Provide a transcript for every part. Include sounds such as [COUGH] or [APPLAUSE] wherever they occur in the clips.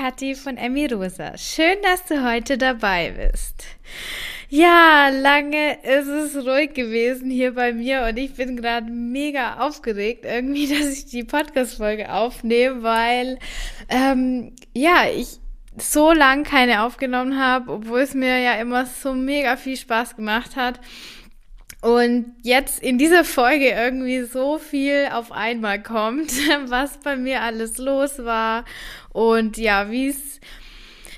Kathi von Emmy Rosa. Schön, dass du heute dabei bist. Ja, lange ist es ruhig gewesen hier bei mir und ich bin gerade mega aufgeregt irgendwie, [LAUGHS] dass ich die Podcast-Folge aufnehme, weil ähm, ja, ich so lang keine aufgenommen habe, obwohl es mir ja immer so mega viel Spaß gemacht hat. Und jetzt in dieser Folge irgendwie so viel auf einmal kommt, [LAUGHS] was bei mir alles los war und ja, wie es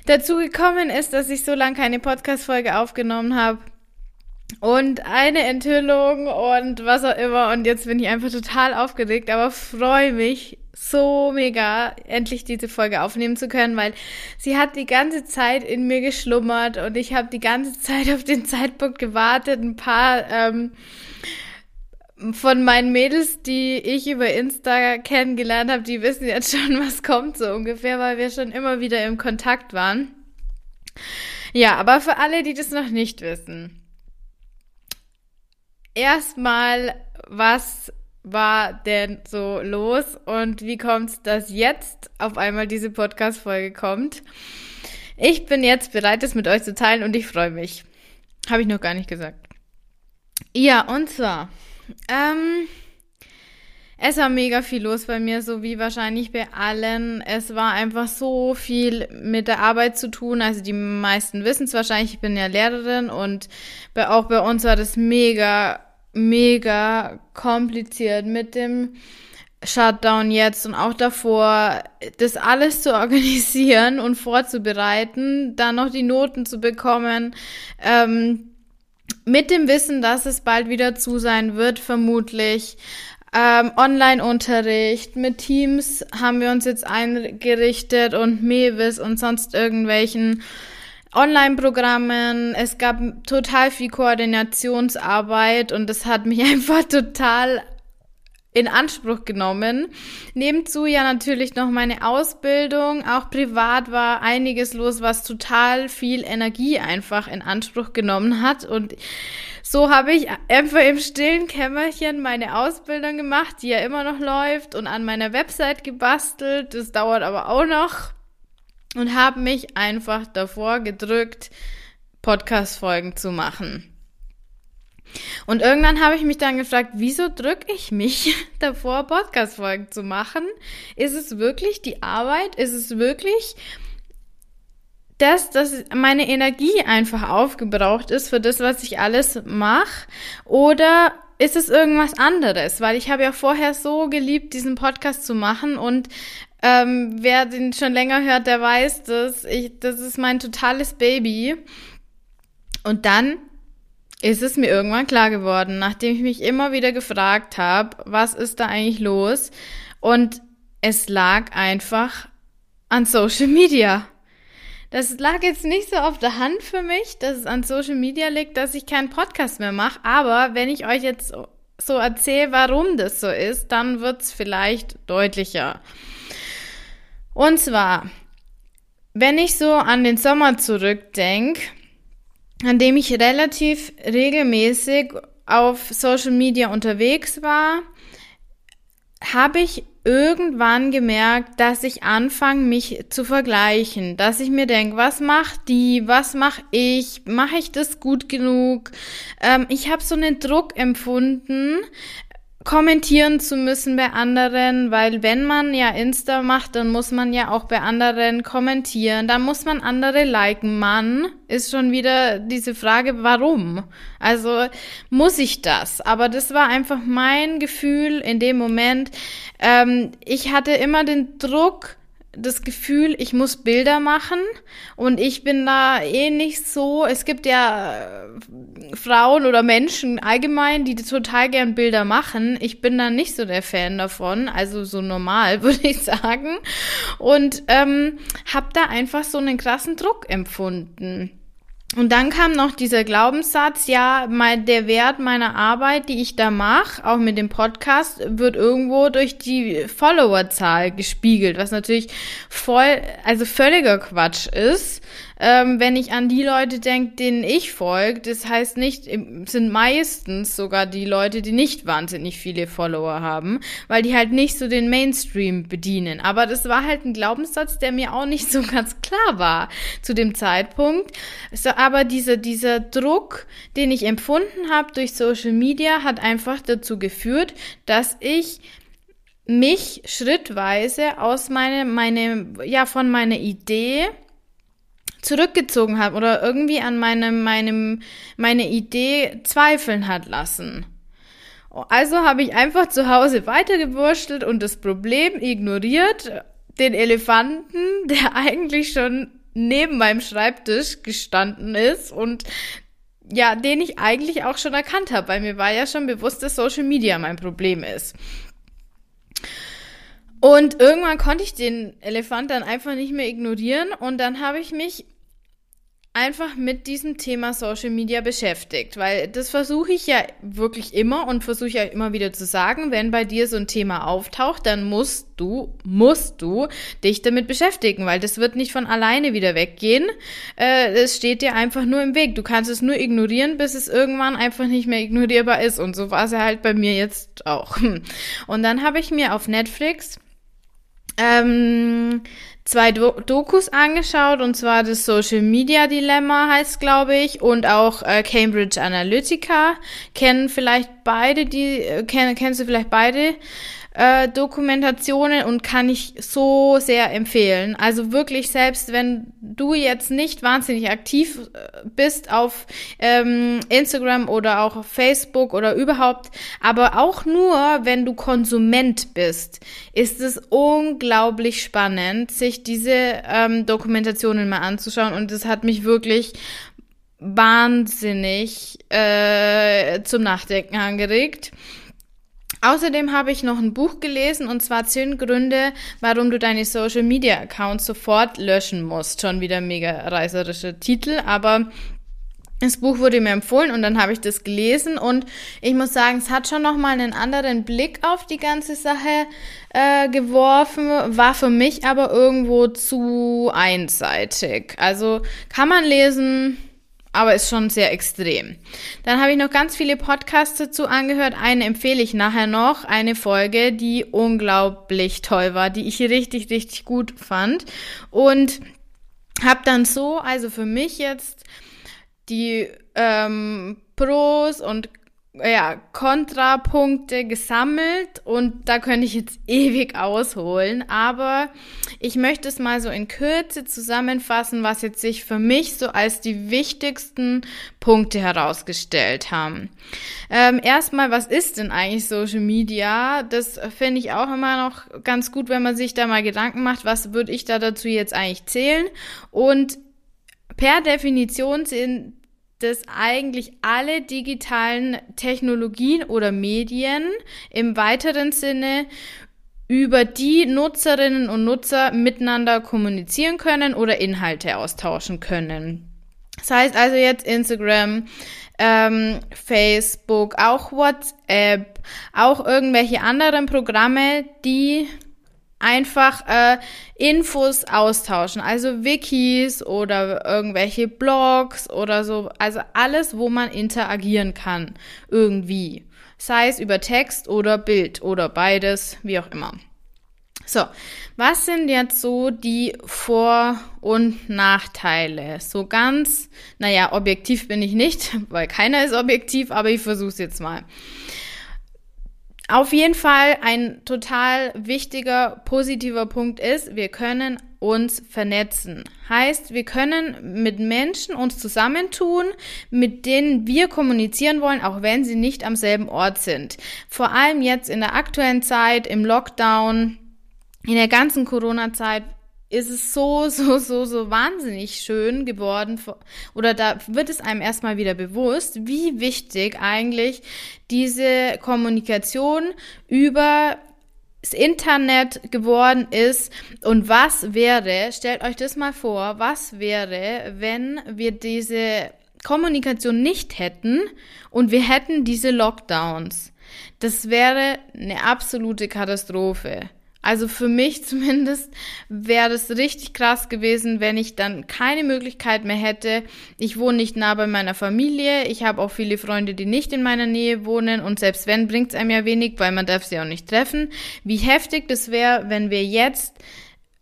dazu gekommen ist, dass ich so lange keine Podcast-Folge aufgenommen habe. Und eine Enthüllung und was auch immer. Und jetzt bin ich einfach total aufgeregt, aber freue mich so mega, endlich diese Folge aufnehmen zu können, weil sie hat die ganze Zeit in mir geschlummert und ich habe die ganze Zeit auf den Zeitpunkt gewartet. Ein paar ähm, von meinen Mädels, die ich über Insta kennengelernt habe, die wissen jetzt schon, [LAUGHS] was kommt so ungefähr, weil wir schon immer wieder im Kontakt waren. Ja, aber für alle, die das noch nicht wissen. Erstmal, was war denn so los und wie kommt es, dass jetzt auf einmal diese Podcast-Folge kommt? Ich bin jetzt bereit, das mit euch zu teilen und ich freue mich. Habe ich noch gar nicht gesagt. Ja, und zwar ähm, es war mega viel los bei mir, so wie wahrscheinlich bei allen. Es war einfach so viel mit der Arbeit zu tun. Also die meisten wissen es wahrscheinlich, ich bin ja Lehrerin und bei, auch bei uns war das mega, mega kompliziert mit dem Shutdown jetzt und auch davor, das alles zu [LAUGHS] organisieren und vorzubereiten, dann noch die Noten zu bekommen. Ähm, mit dem Wissen, dass es bald wieder zu sein wird, vermutlich. Ähm, Online-Unterricht mit Teams haben wir uns jetzt eingerichtet und Mewis und sonst irgendwelchen Online-Programmen. Es gab total viel Koordinationsarbeit und das hat mich [LAUGHS] einfach total in Anspruch genommen. Nebenzu ja natürlich noch meine Ausbildung. Auch privat war einiges los, was total viel Energie einfach in Anspruch genommen hat. Und so habe ich einfach im stillen Kämmerchen meine Ausbildung gemacht, die ja immer noch läuft und an meiner Website gebastelt. Das dauert aber auch noch. Und habe mich einfach davor gedrückt, Podcast-Folgen zu machen. Und irgendwann habe ich mich dann gefragt, wieso drücke ich mich [LAUGHS] davor, Podcast-Folgen zu machen? Ist es wirklich die Arbeit? Ist es wirklich das, dass meine Energie einfach aufgebraucht ist für das, was ich alles mache? Oder ist es irgendwas anderes? Weil ich habe ja vorher so geliebt, diesen Podcast zu machen und ähm, wer den schon länger hört, der weiß, dass ich, das ist mein totales Baby. Und dann ist es mir irgendwann klar geworden, nachdem ich mich immer wieder gefragt habe, was ist da eigentlich los? Und es lag einfach an Social Media. Das lag jetzt nicht so auf der Hand für mich, dass es an Social Media liegt, dass ich keinen Podcast mehr mache. Aber wenn ich euch jetzt so erzähle, warum das so ist, dann wird es vielleicht deutlicher. Und zwar, wenn ich so an den Sommer zurückdenke, an dem ich relativ regelmäßig auf Social Media unterwegs war, habe ich irgendwann gemerkt, dass ich anfange, mich zu vergleichen, dass ich mir denke, was macht die, was mache ich, mache ich das gut genug? Ähm, ich habe so einen Druck empfunden, kommentieren zu müssen bei anderen, weil wenn man ja Insta macht, dann muss man ja auch bei anderen kommentieren, dann muss man andere liken. Mann, ist schon wieder diese Frage, warum? Also muss ich das? Aber das war einfach mein Gefühl in dem Moment. Ähm, ich hatte immer den Druck, das Gefühl, ich muss Bilder machen und ich bin da eh nicht so. Es gibt ja äh, Frauen oder Menschen allgemein, die total gern Bilder machen. Ich bin da nicht so der Fan davon, also so normal [LAUGHS] würde ich sagen. Und ähm, habe da einfach so einen krassen Druck empfunden. Und dann kam noch dieser Glaubenssatz, ja, mein, der Wert meiner Arbeit, die ich da mache, auch mit dem Podcast, wird irgendwo durch die Followerzahl gespiegelt, was natürlich voll, also völliger Quatsch ist. Ähm, wenn ich an die Leute denke, denen ich folge, das heißt nicht, sind meistens sogar die Leute, die nicht wahnsinnig viele Follower haben, weil die halt nicht so den Mainstream bedienen. Aber das war halt ein Glaubenssatz, der mir auch nicht [LAUGHS] so ganz klar war zu dem Zeitpunkt. So, aber dieser, dieser Druck, den ich empfunden habe durch Social Media, hat einfach dazu geführt, dass ich mich schrittweise aus meine, meine, ja, von meiner Idee zurückgezogen habe oder irgendwie an meinem, meinem, meine Idee zweifeln hat lassen. Also habe ich einfach zu Hause weitergewurschtelt und das Problem ignoriert, den Elefanten, der [LAUGHS] eigentlich schon neben meinem Schreibtisch gestanden ist und ja, den ich eigentlich auch schon erkannt habe, weil mir war ja schon bewusst, dass Social Media mein Problem ist. Und irgendwann konnte ich den Elefant dann einfach nicht mehr ignorieren und dann habe ich mich einfach mit diesem Thema Social Media beschäftigt, weil das versuche ich ja wirklich immer und versuche ja immer wieder zu sagen, wenn bei dir so ein Thema auftaucht, dann musst du, musst du dich damit beschäftigen, weil das wird nicht von alleine wieder weggehen. Äh, es steht dir einfach nur im Weg. Du kannst es nur ignorieren, bis es irgendwann einfach nicht mehr ignorierbar ist. Und so war es ja halt bei mir jetzt auch. [LAUGHS] Und dann habe ich mir auf Netflix ähm, zwei Do Dokus angeschaut, und zwar das Social Media Dilemma heißt, glaube ich, und auch äh, Cambridge Analytica. Kennen vielleicht beide die, äh, kenn, kennst du vielleicht beide? Äh, Dokumentationen und kann ich so sehr empfehlen. Also wirklich, selbst wenn du jetzt nicht wahnsinnig aktiv äh, bist auf ähm, Instagram oder auch auf Facebook oder überhaupt, aber auch nur, wenn du Konsument bist, ist es unglaublich spannend, sich diese ähm, Dokumentationen mal anzuschauen und es hat mich wirklich wahnsinnig äh, zum Nachdenken angeregt. Außerdem habe ich noch ein Buch gelesen und zwar 10 Gründe, warum du deine Social Media Accounts sofort löschen musst. Schon wieder mega reißerischer Titel, aber das Buch wurde mir empfohlen und dann habe ich das gelesen und ich muss sagen, es hat schon nochmal einen anderen Blick auf die ganze Sache äh, geworfen, war für mich aber irgendwo zu einseitig. Also kann man lesen, aber ist schon sehr extrem. Dann habe ich noch ganz viele Podcasts dazu angehört. Eine empfehle ich nachher noch, eine Folge, die unglaublich toll war, die ich richtig, richtig gut fand. Und habe dann so, also für mich jetzt die ähm, Pros und ja, Kontrapunkte gesammelt und da könnte ich jetzt [LAUGHS] ewig ausholen, aber ich möchte es mal so in Kürze zusammenfassen, was jetzt sich für mich so als die wichtigsten Punkte herausgestellt haben. Ähm, erstmal, was ist denn eigentlich Social Media? Das finde ich auch immer noch ganz gut, wenn man sich da mal Gedanken macht, was würde ich da dazu jetzt eigentlich zählen? Und per Definition sind dass eigentlich alle digitalen Technologien oder Medien im weiteren Sinne über die Nutzerinnen und Nutzer miteinander kommunizieren können oder Inhalte austauschen können. Das heißt also jetzt Instagram, ähm, Facebook, auch WhatsApp, auch irgendwelche anderen Programme, die einfach äh, Infos austauschen, also Wikis oder irgendwelche Blogs oder so, also alles, wo man interagieren kann, irgendwie. Sei es über Text oder Bild oder beides, wie auch immer. So, was sind jetzt so die Vor- und Nachteile? So ganz, naja, objektiv bin ich nicht, [LAUGHS] weil keiner ist objektiv, aber ich versuche es jetzt mal. Auf jeden Fall ein total wichtiger, positiver Punkt ist, wir können uns vernetzen. Heißt, wir können mit Menschen uns zusammentun, mit denen wir kommunizieren wollen, auch wenn sie nicht am selben Ort sind. Vor allem jetzt in der aktuellen Zeit, im Lockdown, in der ganzen Corona-Zeit ist es so, so, so, so wahnsinnig schön geworden. Oder da wird es einem erstmal wieder bewusst, wie wichtig eigentlich diese Kommunikation über das Internet geworden ist und was wäre, stellt euch das mal vor, was wäre, wenn wir diese Kommunikation nicht hätten und wir hätten diese Lockdowns. Das wäre eine absolute Katastrophe. Also für mich [LAUGHS] zumindest wäre das richtig krass gewesen, wenn ich dann keine Möglichkeit mehr hätte. Ich wohne nicht nah bei meiner Familie. Ich habe auch viele Freunde, die nicht in meiner Nähe wohnen. Und selbst wenn, bringt es einem ja wenig, weil man darf sie auch nicht treffen. Wie heftig das wäre, wenn wir jetzt,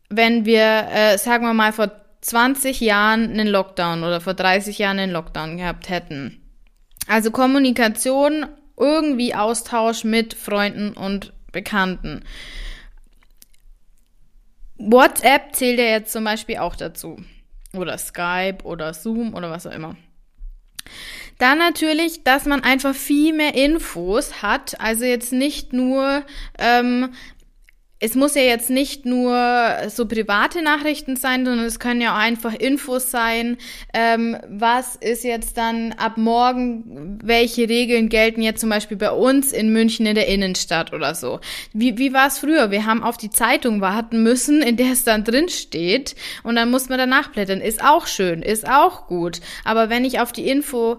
wenn wir, äh, sagen wir mal, vor 20 Jahren einen Lockdown oder vor 30 Jahren einen Lockdown gehabt hätten. Also Kommunikation, irgendwie Austausch mit Freunden und Bekannten. WhatsApp zählt ja jetzt zum Beispiel auch dazu. Oder Skype oder Zoom oder was auch immer. Dann natürlich, dass man einfach viel mehr Infos hat. Also jetzt nicht nur ähm, es muss ja jetzt nicht nur so private Nachrichten sein, sondern es können ja auch einfach Infos sein. Ähm, was ist jetzt dann ab morgen, welche Regeln gelten jetzt zum Beispiel bei uns in München in der Innenstadt oder so? Wie, wie war es früher? Wir haben auf die Zeitung warten müssen, in der es dann drin steht und dann muss man danach blättern. Ist auch schön, ist auch gut. Aber wenn ich auf die Info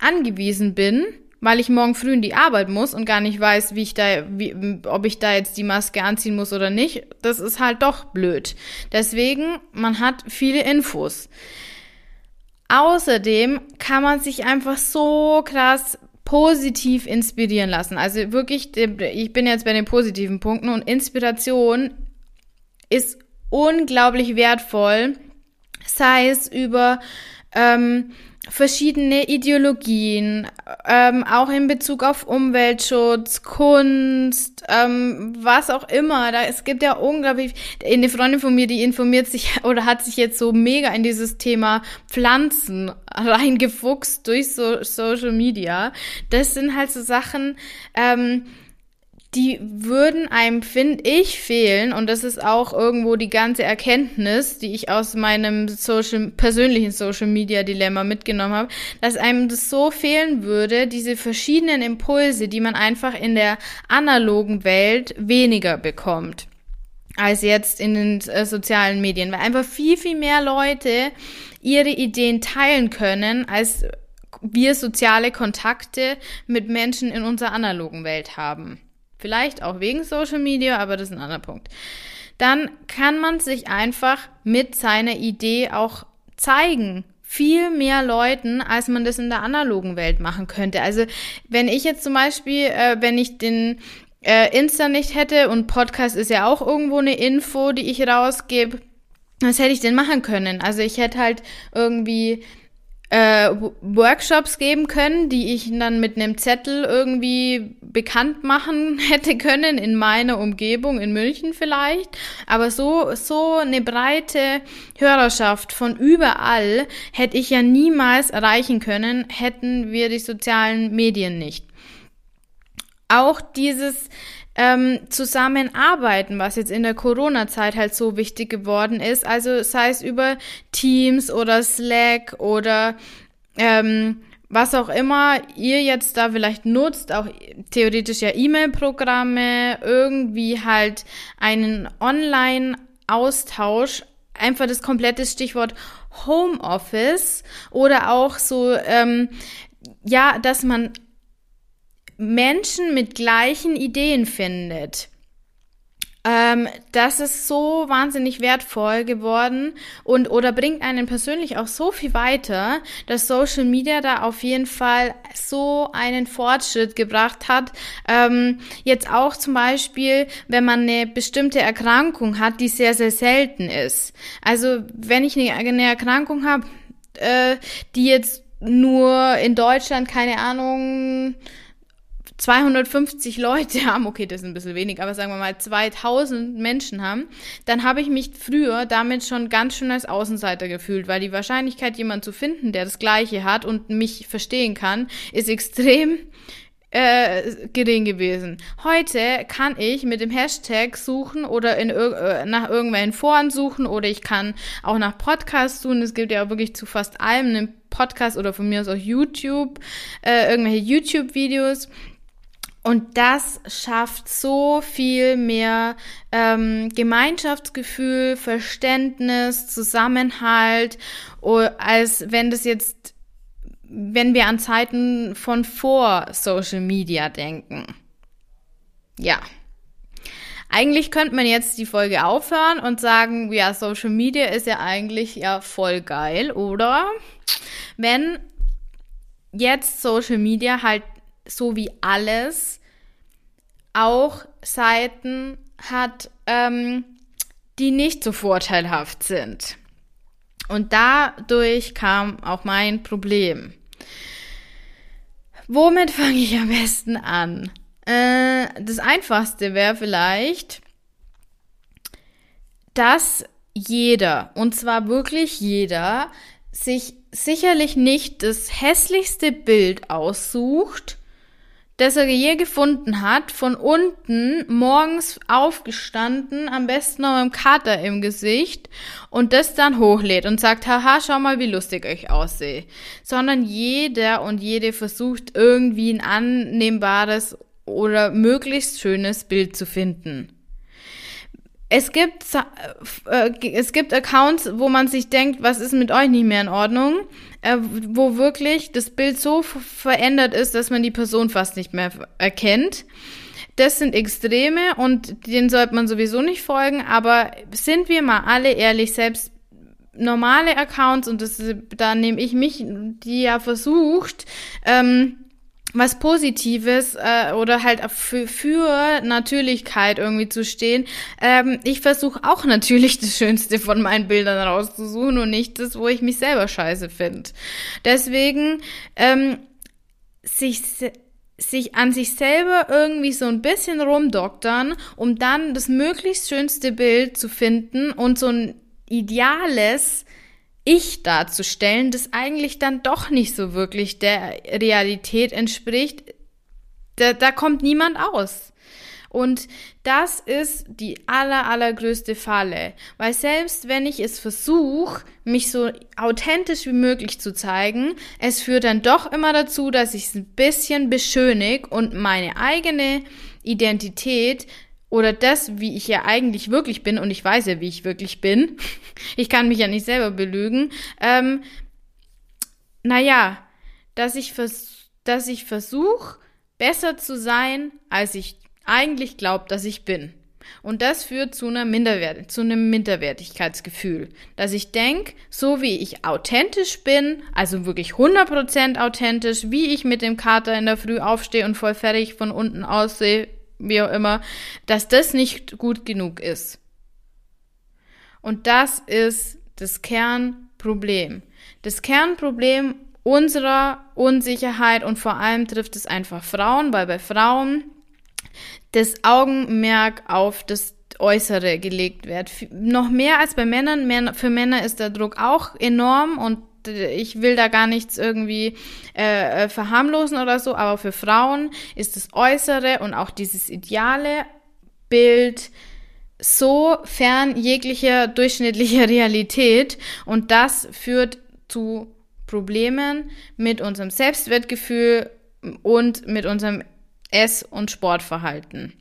angewiesen bin, weil ich morgen früh in die Arbeit muss und gar nicht weiß, wie ich da, wie, ob ich da jetzt die Maske anziehen muss oder nicht, das ist halt doch blöd. Deswegen, man hat viele Infos. Außerdem kann man sich einfach so krass positiv inspirieren lassen. Also wirklich, ich bin jetzt bei den positiven Punkten und Inspiration ist unglaublich wertvoll, sei es über ähm, verschiedene Ideologien, ähm, auch in Bezug auf Umweltschutz, Kunst, ähm, was auch immer. Da, es gibt ja unglaublich, eine Freundin von mir, die informiert sich [LAUGHS] oder hat sich jetzt so mega in dieses Thema Pflanzen reingefuchst durch so Social Media. Das sind halt so Sachen, ähm, die würden einem, finde ich, fehlen. Und das ist auch irgendwo die ganze Erkenntnis, die ich aus meinem Social, persönlichen Social Media Dilemma mitgenommen habe, dass einem das so fehlen würde, diese verschiedenen Impulse, die man einfach in der analogen Welt weniger bekommt als jetzt in den äh, sozialen Medien, weil einfach viel, viel mehr Leute ihre Ideen teilen können, als wir soziale Kontakte mit Menschen in unserer analogen Welt haben. Vielleicht auch wegen Social Media, aber das ist ein anderer Punkt. Dann kann man sich einfach mit seiner Idee auch zeigen. Viel mehr Leuten, als man das in der analogen Welt machen könnte. Also wenn ich jetzt zum Beispiel, äh, wenn ich den äh, Insta nicht hätte und Podcast ist ja auch irgendwo eine Info, die ich rausgebe, was hätte ich denn machen können? Also ich hätte halt irgendwie äh, Workshops geben können, die ich dann mit einem Zettel irgendwie bekannt machen [LAUGHS] hätte können in meiner Umgebung, in München vielleicht. Aber so, so eine breite Hörerschaft von überall hätte ich ja niemals erreichen können, hätten wir die sozialen Medien nicht. Auch dieses ähm, Zusammenarbeiten, was jetzt in der Corona-Zeit halt so wichtig geworden ist. Also sei es über Teams oder Slack oder ähm, was auch immer ihr jetzt da vielleicht nutzt, auch theoretisch ja E-Mail-Programme, irgendwie halt einen Online-Austausch, einfach das komplette Stichwort Homeoffice oder auch so, ähm, ja, dass man Menschen mit gleichen Ideen findet. Ähm, das ist so wahnsinnig wertvoll geworden und oder bringt einen persönlich auch so viel weiter, dass Social Media da auf jeden Fall so einen Fortschritt gebracht hat. Ähm, jetzt auch zum Beispiel, wenn man eine bestimmte Erkrankung hat, die sehr, sehr selten ist. Also wenn ich eine, Erkrankung habe, äh, die jetzt nur in Deutschland, keine Ahnung, 250 Leute [LAUGHS] haben, okay, das ist ein bisschen wenig, aber sagen wir mal 2000 Menschen haben, dann habe ich mich früher damit schon ganz schön als Außenseiter gefühlt, weil die Wahrscheinlichkeit, jemanden zu finden, der das Gleiche hat und mich verstehen kann, ist extrem äh, gering gewesen. Heute kann ich mit dem Hashtag suchen oder in, äh, nach irgendwelchen Foren suchen oder ich kann auch nach Podcasts suchen. Es gibt ja auch wirklich zu fast allem einen Podcast oder von mir aus auch YouTube, äh, irgendwelche YouTube-Videos. Und das schafft so viel mehr ähm, Gemeinschaftsgefühl, Verständnis, Zusammenhalt, als wenn das jetzt, wenn wir an Zeiten von vor Social Media denken. Ja. Eigentlich könnte man jetzt die Folge aufhören und sagen, ja, Social Media ist ja eigentlich ja voll geil, oder? Wenn jetzt Social Media halt so wie alles auch Seiten hat, ähm, die nicht so vorteilhaft sind. Und dadurch kam auch mein Problem. Womit fange ich am besten an? Äh, das einfachste wäre vielleicht, dass jeder, und zwar wirklich jeder, sich sicherlich nicht das hässlichste Bild aussucht, das er je gefunden hat, von unten morgens aufgestanden, am besten noch mit einem Kater im Gesicht und das dann hochlädt und sagt, haha, schau mal, wie lustig ich aussehe. Sondern jeder und jede versucht irgendwie ein annehmbares oder möglichst schönes Bild zu finden. Es gibt, äh, es gibt Accounts, wo man sich denkt, was ist mit euch nicht mehr in Ordnung, äh, wo wirklich das Bild so verändert ist, dass man die Person fast nicht mehr erkennt. Das sind Extreme und denen sollte man sowieso nicht folgen, aber sind wir mal alle ehrlich, selbst normale Accounts, und das, da nehme ich mich, die ja versucht, ähm, was Positives äh, oder halt für, für Natürlichkeit irgendwie zu stehen. Ähm, ich versuche auch natürlich [LAUGHS] das Schönste von meinen Bildern rauszusuchen und nicht das, wo ich mich selber scheiße finde. Deswegen ähm, sich sich an sich selber irgendwie so ein bisschen rumdoktern, um dann das möglichst schönste Bild zu finden und so ein ideales ich darzustellen, das eigentlich dann doch nicht so wirklich der Realität entspricht, da, da kommt niemand aus. Und das ist die aller, allergrößte Falle. Weil selbst wenn ich es versuche, mich so authentisch wie möglich zu zeigen, es führt dann doch immer dazu, dass ich es ein bisschen beschönig und meine eigene Identität oder das, wie ich ja eigentlich wirklich bin, und ich weiß ja, wie ich wirklich bin, [LAUGHS] ich kann mich ja nicht selber belügen, ähm, naja, dass ich, vers ich versuche, besser zu sein, als ich eigentlich glaube, dass ich bin. Und das führt zu, einer Minderwert zu einem Minderwertigkeitsgefühl, dass ich denke, so wie ich authentisch bin, also wirklich 100% authentisch, wie ich mit dem Kater in der Früh aufstehe und voll fertig von unten aussehe, wie auch immer, dass das nicht gut genug ist. Und das ist das Kernproblem. Das Kernproblem unserer Unsicherheit und vor allem trifft es einfach Frauen, weil bei Frauen das Augenmerk auf das Äußere gelegt wird. Noch mehr als bei Männern. Für Männer ist der Druck auch enorm und ich will da gar nichts irgendwie äh, äh, verharmlosen oder so, aber für Frauen ist das Äußere und auch dieses ideale Bild so fern jeglicher durchschnittlicher [LAUGHS] Realität und das führt zu Problemen mit unserem Selbstwertgefühl und mit unserem Ess- und Sportverhalten.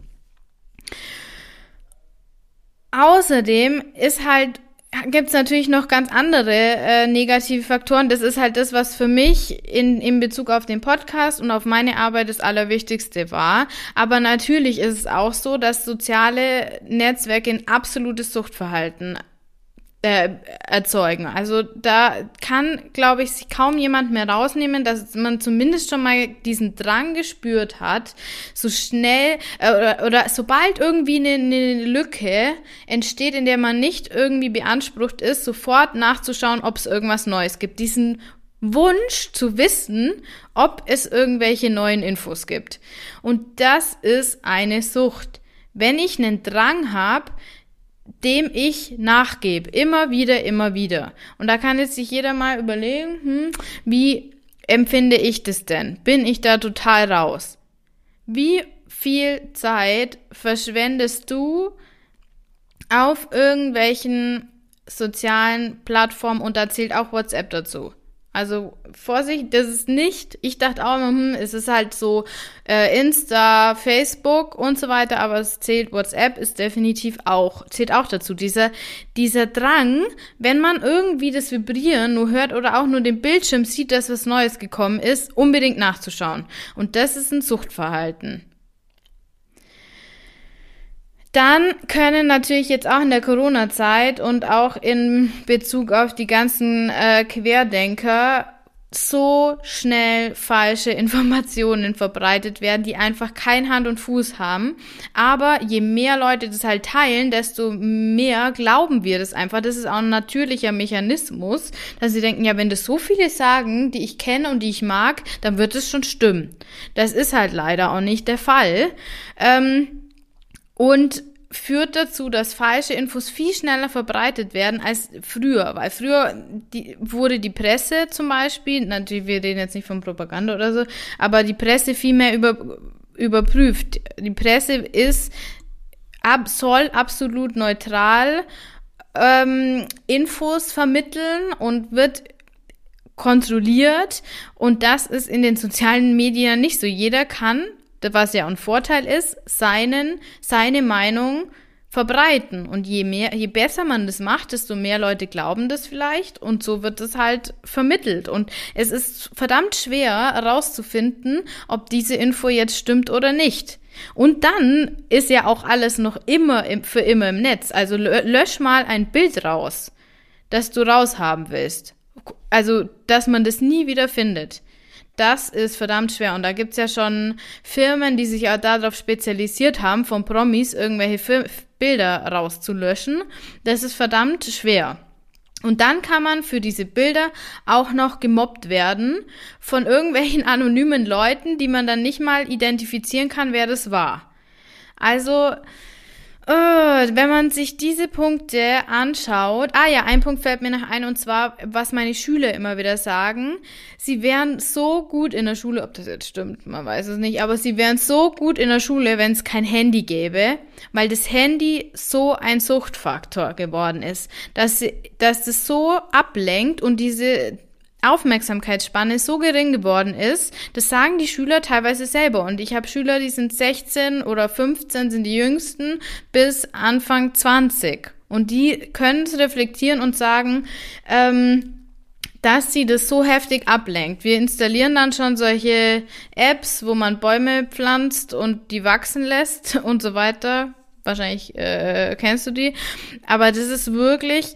Außerdem ist halt gibt's natürlich noch ganz andere äh, negative Faktoren. Das ist halt das, was für mich in, in Bezug auf den Podcast und auf meine Arbeit das Allerwichtigste war. Aber natürlich ist es auch so, dass soziale Netzwerke ein absolutes Suchtverhalten äh, erzeugen. Also da kann, glaube ich, sich kaum jemand mehr rausnehmen, dass man zumindest schon mal diesen Drang gespürt hat, so schnell äh, oder, oder sobald irgendwie eine, eine Lücke entsteht, in der man nicht irgendwie beansprucht ist, sofort nachzuschauen, ob es irgendwas Neues gibt. Diesen Wunsch zu wissen, ob es irgendwelche neuen Infos gibt. Und das ist eine Sucht. Wenn ich einen Drang habe, dem ich nachgebe. Immer wieder, immer wieder. Und da kann jetzt sich jeder mal überlegen, hm, wie empfinde ich das denn? Bin ich da total raus? Wie viel Zeit verschwendest du auf irgendwelchen sozialen Plattformen und da zählt auch WhatsApp dazu? Also Vorsicht, das ist nicht, ich dachte auch, hm, es ist halt so äh, Insta, Facebook und so weiter, aber es zählt, WhatsApp ist definitiv auch, zählt auch dazu. Dieser, dieser Drang, wenn man irgendwie das Vibrieren nur hört oder auch nur den Bildschirm sieht, dass was Neues gekommen ist, unbedingt nachzuschauen. Und das ist ein Suchtverhalten. Dann können natürlich jetzt auch in der Corona-Zeit und auch in Bezug auf die ganzen äh, Querdenker so schnell falsche [LAUGHS] Informationen verbreitet werden, die einfach kein Hand und Fuß haben. Aber je mehr Leute das halt teilen, desto mehr glauben wir das einfach. Das ist auch ein natürlicher Mechanismus, dass sie denken, ja, wenn das so viele sagen, die ich kenne und die ich mag, dann wird es schon stimmen. Das ist halt leider auch nicht der Fall. Ähm, und führt dazu, dass falsche Infos viel schneller verbreitet werden als früher. Weil früher die, wurde die Presse zum Beispiel, natürlich, wir reden jetzt nicht von Propaganda oder so, aber die Presse viel mehr über, überprüft. Die Presse ist, ab, soll absolut neutral ähm, Infos vermitteln und wird kontrolliert. Und das ist in den sozialen Medien nicht so. Jeder kann was ja ein Vorteil ist, seinen, seine Meinung verbreiten. Und je mehr, je besser man das macht, desto mehr Leute glauben das vielleicht und so wird es halt vermittelt. Und es ist verdammt schwer herauszufinden, ob diese Info jetzt stimmt oder nicht. Und dann ist ja auch alles noch immer im, für immer im Netz. Also lösch mal ein Bild raus, das du raushaben willst. Also, dass man das nie wieder findet. Das ist verdammt schwer. Und da gibt's ja schon Firmen, die sich auch darauf spezialisiert haben, von Promis irgendwelche Fil Bilder rauszulöschen. Das ist verdammt schwer. Und dann kann man für diese Bilder auch noch gemobbt werden von irgendwelchen [LAUGHS] anonymen Leuten, die man dann nicht mal identifizieren kann, wer das war. Also, wenn man sich diese Punkte anschaut, ah ja, ein Punkt fällt mir noch ein, und zwar, was meine Schüler immer wieder sagen, sie wären so gut in der Schule, ob das jetzt stimmt, man weiß es nicht, aber sie wären so gut in der Schule, wenn es kein Handy gäbe, weil das Handy so ein Suchtfaktor geworden ist, dass, sie, dass das so ablenkt und diese Aufmerksamkeitsspanne so gering geworden ist, das sagen die Schüler teilweise selber. Und ich habe Schüler, die sind 16 oder 15, sind die jüngsten, bis Anfang 20. Und die können es reflektieren und sagen, ähm, dass sie das so heftig ablenkt. Wir installieren dann schon solche Apps, wo man Bäume pflanzt und die wachsen lässt [LAUGHS] und so weiter. Wahrscheinlich äh, kennst du die. Aber das ist wirklich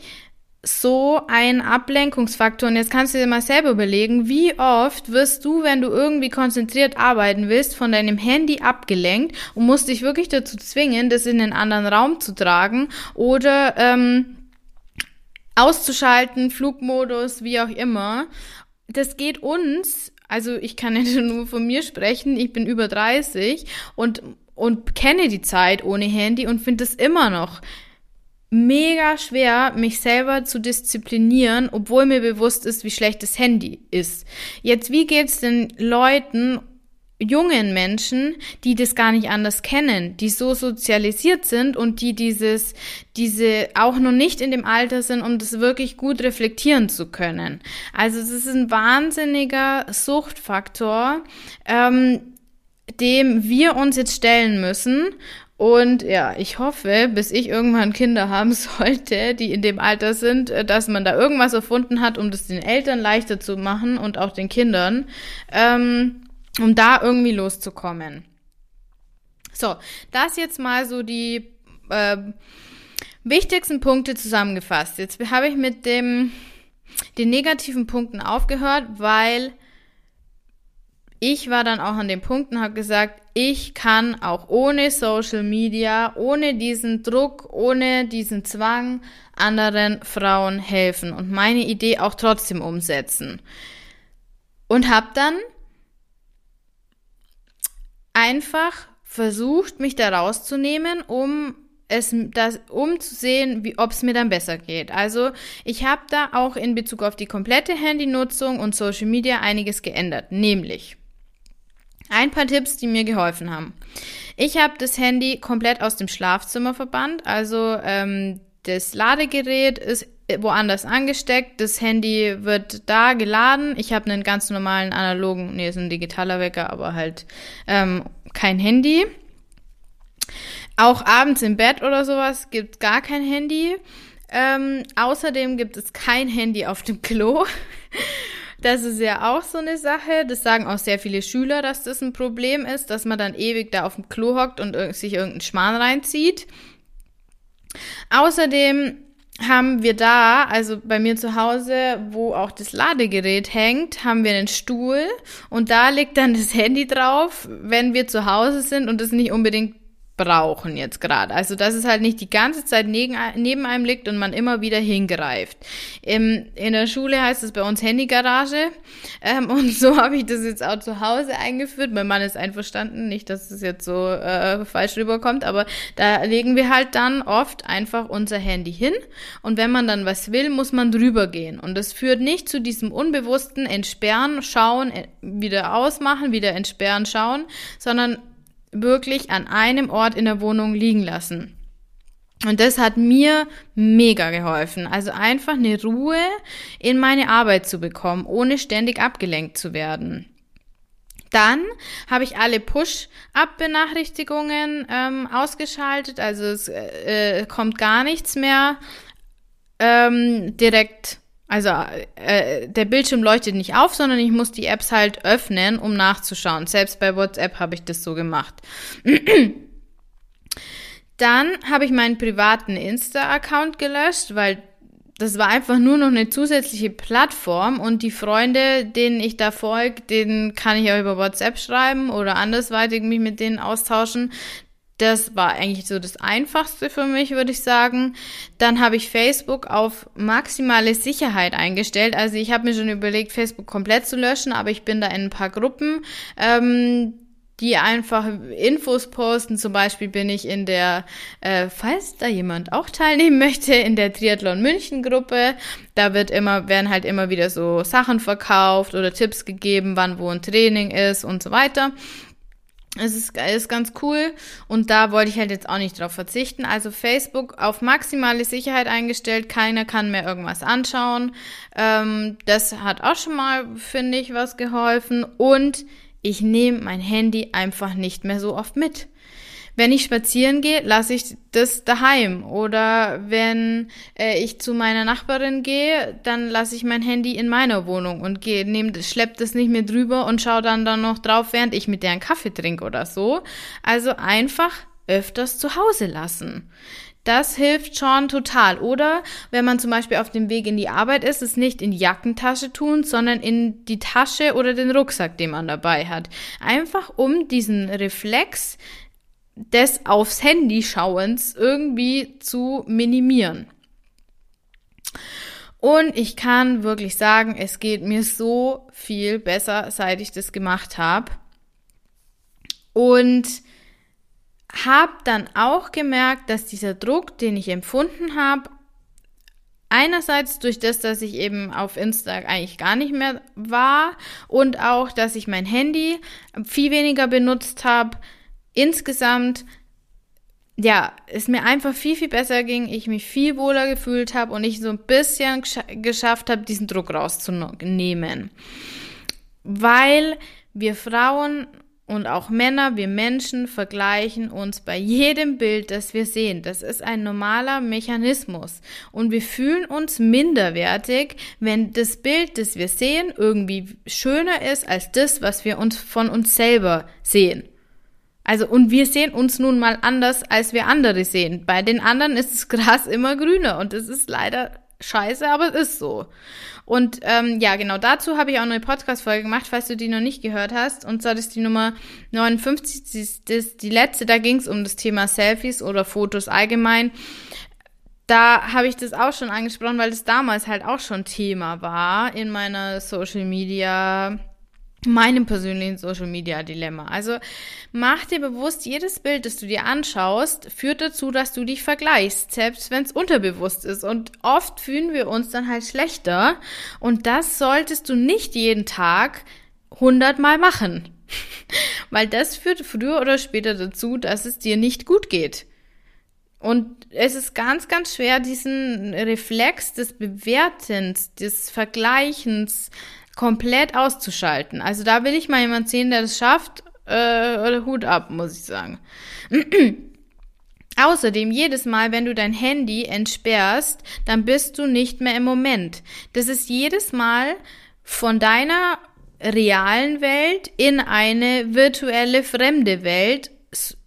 so ein Ablenkungsfaktor. Und jetzt kannst du dir mal selber überlegen, wie oft wirst du, wenn du irgendwie konzentriert arbeiten willst, von deinem Handy abgelenkt und musst dich wirklich dazu zwingen, das in einen anderen Raum zu tragen oder ähm, auszuschalten, Flugmodus, wie auch immer. Das geht uns, also ich kann [LAUGHS] nicht nur von mir sprechen, ich bin über 30 und und kenne die Zeit ohne Handy und finde es immer noch mega schwer, mich selber zu disziplinieren, obwohl mir bewusst ist, wie schlecht das Handy ist. Jetzt, wie geht's den Leuten, jungen Menschen, die das gar nicht anders kennen, die so sozialisiert sind und die dieses, diese auch noch nicht in dem Alter sind, um das wirklich gut reflektieren zu können. Also es ist ein wahnsinniger Suchtfaktor, ähm, dem wir uns jetzt stellen müssen und ja, ich hoffe, bis ich irgendwann Kinder haben [LAUGHS] sollte, die in dem Alter sind, äh, dass man da irgendwas erfunden hat, um das den Eltern leichter zu machen und auch den Kindern, ähm, um da irgendwie loszukommen. So, das jetzt mal so die äh, wichtigsten Punkte zusammengefasst. Jetzt habe ich mit dem den negativen Punkten aufgehört, weil ich war dann auch an dem Punkt und habe gesagt, ich kann auch ohne Social Media, ohne diesen Druck, ohne diesen Zwang anderen Frauen helfen und meine Idee auch trotzdem umsetzen. Und habe dann einfach versucht, mich da rauszunehmen, um es das um zu sehen, wie ob es mir dann besser geht. Also ich habe da auch in Bezug auf die komplette Handynutzung und Social Media einiges geändert, nämlich ein paar Tipps, die mir geholfen haben. Ich habe das Handy komplett aus dem Schlafzimmer verbannt. Also ähm, das Ladegerät ist woanders angesteckt. Das Handy wird da geladen. Ich habe einen ganz normalen analogen, nee, ist ein digitaler Wecker, aber halt ähm, kein Handy. Auch abends im Bett oder sowas gibt gar kein Handy. Ähm, außerdem gibt es kein Handy auf dem Klo. [LAUGHS] Das ist ja auch so eine Sache. Das sagen auch sehr viele Schüler, dass das ein Problem ist, dass man dann ewig da auf dem Klo hockt und sich irgendeinen Schmarrn reinzieht. Außerdem haben wir da, also bei mir zu Hause, wo auch das Ladegerät hängt, haben wir einen Stuhl und da liegt dann das Handy drauf, wenn wir zu Hause sind und das nicht unbedingt brauchen jetzt gerade. Also dass es halt nicht die ganze Zeit neben, neben einem liegt und man immer wieder hingreift. Im, in der Schule heißt es bei uns Handygarage ähm, und so [LAUGHS] habe ich das jetzt auch zu Hause eingeführt. Mein Mann ist einverstanden, nicht, dass es jetzt so äh, falsch rüberkommt, aber da legen wir halt dann oft einfach unser Handy hin und wenn man dann was will, muss man drüber gehen und das führt nicht zu diesem unbewussten Entsperren, Schauen, äh, wieder ausmachen, wieder entsperren, schauen, sondern wirklich an einem Ort in der Wohnung liegen lassen. Und das hat mir mega geholfen. Also einfach eine Ruhe in meine Arbeit zu bekommen, ohne ständig abgelenkt zu werden. Dann habe ich alle Push-Up-Benachrichtigungen ähm, ausgeschaltet. Also es äh, kommt gar nichts mehr ähm, direkt also äh, der Bildschirm leuchtet nicht auf, sondern ich muss die Apps halt öffnen, um nachzuschauen. Selbst bei WhatsApp habe ich das so gemacht. [CLEARS THROAT] Dann habe ich meinen privaten Insta-Account gelöscht, weil das war einfach nur noch eine zusätzliche Plattform und die Freunde, denen ich da folge, denen kann ich auch über WhatsApp schreiben oder andersweitig mich mit denen austauschen. Das war eigentlich so das Einfachste für mich, würde ich sagen. Dann habe ich Facebook auf maximale Sicherheit eingestellt. Also ich habe mir schon überlegt, Facebook komplett zu löschen, aber ich bin da in ein paar Gruppen, ähm, die einfach Infos posten. Zum Beispiel bin ich in der, äh, falls da jemand auch teilnehmen möchte, in der Triathlon München Gruppe. Da wird immer, werden halt immer wieder so Sachen verkauft oder Tipps gegeben, wann wo ein Training ist und so weiter. Es ist, ist ganz cool und da wollte ich halt jetzt auch nicht drauf verzichten. Also Facebook auf maximale Sicherheit eingestellt, keiner kann mehr irgendwas anschauen. Ähm, das hat auch schon mal, finde ich, was geholfen. Und ich nehme mein Handy einfach nicht mehr so oft mit. Wenn ich spazieren gehe, lasse ich das daheim. Oder wenn äh, ich zu meiner Nachbarin gehe, dann lasse ich mein Handy in meiner Wohnung und gehe, nehm, schlepp das nicht mehr drüber und schaue dann dann noch drauf, während ich mit der einen Kaffee trinke oder so. Also einfach öfters zu Hause lassen. Das hilft schon total. Oder wenn man zum Beispiel auf dem Weg in die Arbeit ist, es nicht in die Jackentasche tun, sondern in die Tasche oder den Rucksack, den man dabei hat. Einfach um diesen Reflex des aufs Handy schauens irgendwie zu minimieren. Und ich kann wirklich sagen, es geht mir so viel besser, seit ich das gemacht habe. Und habe dann auch gemerkt, dass dieser Druck, den ich empfunden habe, einerseits durch das, dass ich eben auf Insta eigentlich gar nicht mehr war und auch, dass ich mein Handy viel weniger benutzt habe, insgesamt ja, es mir einfach viel, viel besser ging, ich mich viel wohler gefühlt habe und ich so ein bisschen gesch geschafft habe, diesen Druck rauszunehmen. Weil wir Frauen und auch Männer, wir Menschen vergleichen uns bei jedem Bild, das wir sehen. Das ist ein normaler Mechanismus. Und wir fühlen uns minderwertig, wenn das Bild, das wir sehen, irgendwie schöner ist als das, was wir uns von uns selber sehen. Also, und wir sehen uns nun mal anders, als wir andere sehen. Bei den anderen ist das Gras [LAUGHS] immer grüner und es ist leider scheiße, aber es ist so. Und ähm, ja, genau dazu habe ich auch eine Podcast-Folge gemacht, falls du die noch nicht gehört hast. Und zwar das ist die Nummer 59, das ist, das ist die letzte, da ging es um das Thema Selfies oder Fotos allgemein. Da habe ich das auch schon angesprochen, weil das damals halt auch schon Thema war in meiner Social Media meinem persönlichen Social Media Dilemma. Also mach dir bewusst, jedes Bild, das du dir anschaust, führt dazu, dass du dich vergleichst, selbst wenn es unterbewusst ist. Und oft fühlen wir uns dann halt schlechter. Und das solltest du nicht jeden Tag hundertmal machen. [LAUGHS] Weil das führt früher oder später dazu, dass es dir nicht gut geht. Und es ist ganz, ganz schwer, diesen Reflex des Bewertens, des Vergleichens, komplett auszuschalten. Also da will ich mal jemand sehen, der das schafft. Äh, Hut ab, muss ich sagen. [CLEARS THROAT] Außerdem, jedes Mal, wenn du dein Handy entsperrst, dann bist du nicht mehr im Moment. Das ist jedes Mal, von deiner realen Welt in eine virtuelle fremde Welt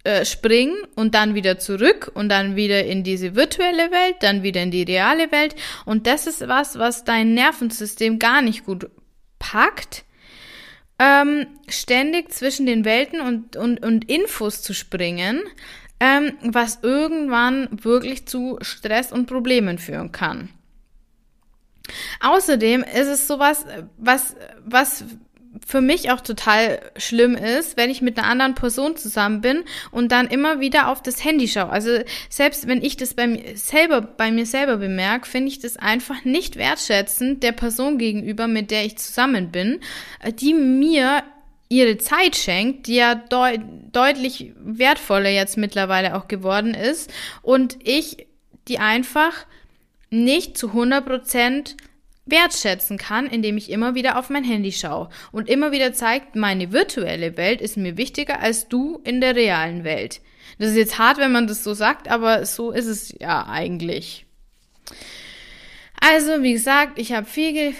äh, springen und dann wieder zurück und dann wieder in diese virtuelle Welt, dann wieder in die reale Welt. Und das ist was, was dein Nervensystem gar nicht gut packt. Ähm, ständig zwischen den Welten und, und, und Infos zu springen, ähm, was irgendwann wirklich zu Stress und Problemen führen kann. Außerdem ist es sowas, was, was für mich auch total schlimm ist, wenn ich mit einer anderen Person zusammen bin und dann immer wieder auf das Handy schaue. Also selbst wenn ich das bei mir selber, bei mir selber bemerke, finde ich das einfach nicht wertschätzend der Person gegenüber, mit der ich zusammen bin, die mir ihre Zeit schenkt, die ja deut deutlich wertvoller jetzt mittlerweile auch geworden ist und ich die einfach nicht zu 100 Prozent wertschätzen kann, indem ich immer wieder auf mein Handy schaue und immer wieder zeigt, meine virtuelle Welt ist mir wichtiger als du in der realen Welt. Das ist jetzt hart, wenn man das so sagt, aber so ist es ja eigentlich. Also, wie gesagt, ich habe viel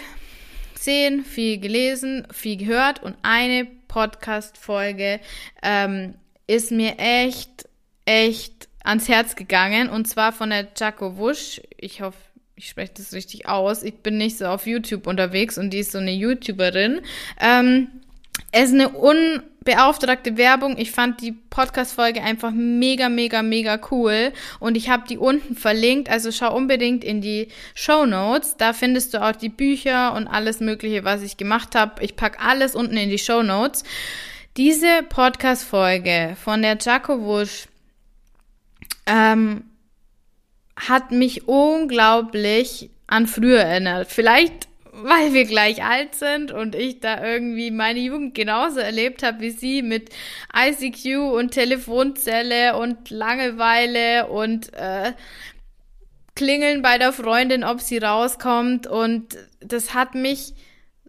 gesehen, viel gelesen, viel gehört und eine Podcast-Folge ähm, ist mir echt, echt ans Herz gegangen und zwar von der Jaco Wusch. Ich hoffe, ich spreche das richtig aus. Ich bin nicht so auf YouTube unterwegs und die ist so eine YouTuberin. Ähm, es ist eine unbeauftragte Werbung. Ich fand die Podcast-Folge einfach mega, mega, mega cool. Und ich habe die unten verlinkt. Also schau unbedingt in die Show Notes. Da findest du auch die Bücher und alles Mögliche, was ich gemacht habe. Ich pack alles unten in die Show Notes. Diese Podcast-Folge von der Jaco Wusch ähm, hat mich unglaublich an früher erinnert. Vielleicht, weil wir gleich alt sind und ich da irgendwie meine Jugend genauso erlebt habe wie sie mit ICQ und Telefonzelle und Langeweile und äh, Klingeln bei der Freundin, ob sie rauskommt. Und das hat mich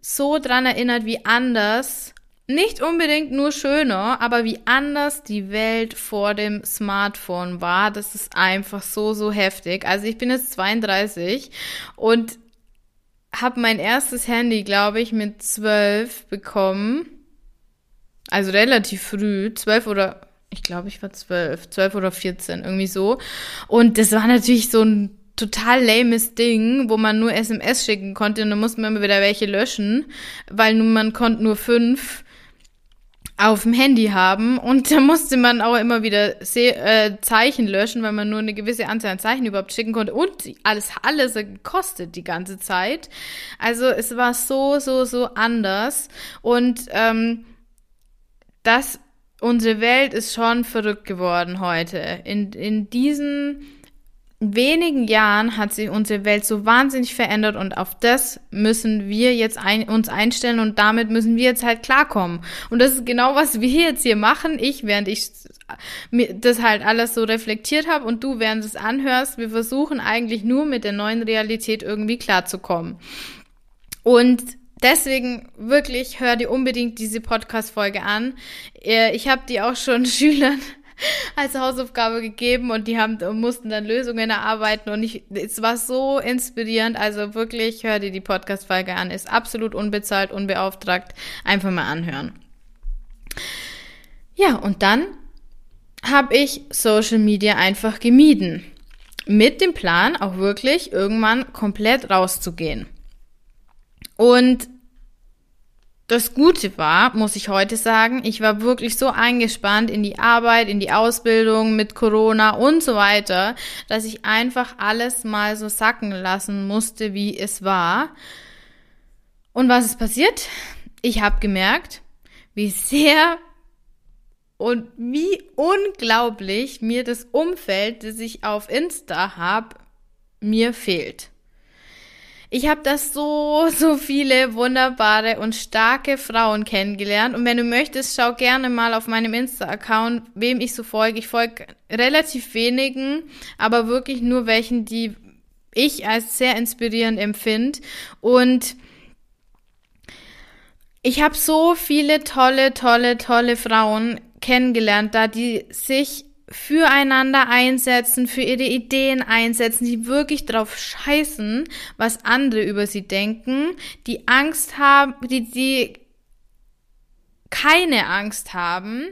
so dran erinnert, wie anders nicht unbedingt nur schöner, aber wie anders die Welt vor dem Smartphone war, das ist einfach so, so heftig. Also ich bin jetzt 32 und habe mein erstes Handy, glaube ich, mit 12 bekommen. Also relativ früh, 12 oder ich glaube, ich war 12, 12 oder 14, irgendwie so. Und das war natürlich so ein total lames Ding, wo man nur SMS schicken konnte und dann musste man immer wieder welche löschen, weil nun man konnte nur fünf auf dem Handy haben und da musste man auch immer wieder Se äh, Zeichen löschen, weil man nur eine gewisse Anzahl an Zeichen überhaupt schicken konnte und alles alles gekostet die ganze Zeit. Also es war so so so anders und ähm, das unsere Welt ist schon verrückt geworden heute in in diesen wenigen Jahren hat sich unsere Welt so wahnsinnig verändert und auf das müssen wir jetzt ein, uns einstellen und damit müssen wir jetzt halt klarkommen. Und das ist genau, was wir jetzt hier machen. Ich, während ich das halt alles so reflektiert habe und du, während es anhörst, wir versuchen eigentlich nur mit der neuen Realität irgendwie klarzukommen. Und Deswegen wirklich hör dir unbedingt diese Podcast-Folge an. Äh, ich habe die auch schon [LAUGHS] Schülern [LAUGHS] als Hausaufgabe gegeben und die haben mussten dann Lösungen erarbeiten und ich, es war so inspirierend. Also wirklich, hör dir die Podcast-Folge an, ist absolut unbezahlt, unbeauftragt. Einfach mal anhören. Ja, und dann habe ich Social Media einfach gemieden. Mit dem Plan, auch wirklich irgendwann komplett rauszugehen. Und das Gute war, muss ich heute sagen, ich war wirklich so eingespannt in die Arbeit, in die Ausbildung mit Corona und so weiter, dass ich einfach alles mal so sacken lassen musste, wie es war. Und was ist passiert? Ich habe gemerkt, wie sehr und wie unglaublich mir das Umfeld, das ich auf Insta habe, mir fehlt. Ich habe das so, so viele wunderbare und starke Frauen kennengelernt. Und wenn du möchtest, schau gerne mal auf meinem Insta-Account, wem ich so folge. Ich folge relativ wenigen, aber wirklich nur welchen, die ich als sehr inspirierend empfinde. Und ich habe so viele tolle, tolle, tolle Frauen kennengelernt, da die sich füreinander einsetzen, für ihre Ideen einsetzen, die wirklich drauf scheißen, was andere über sie denken, die Angst haben, die, die keine Angst haben,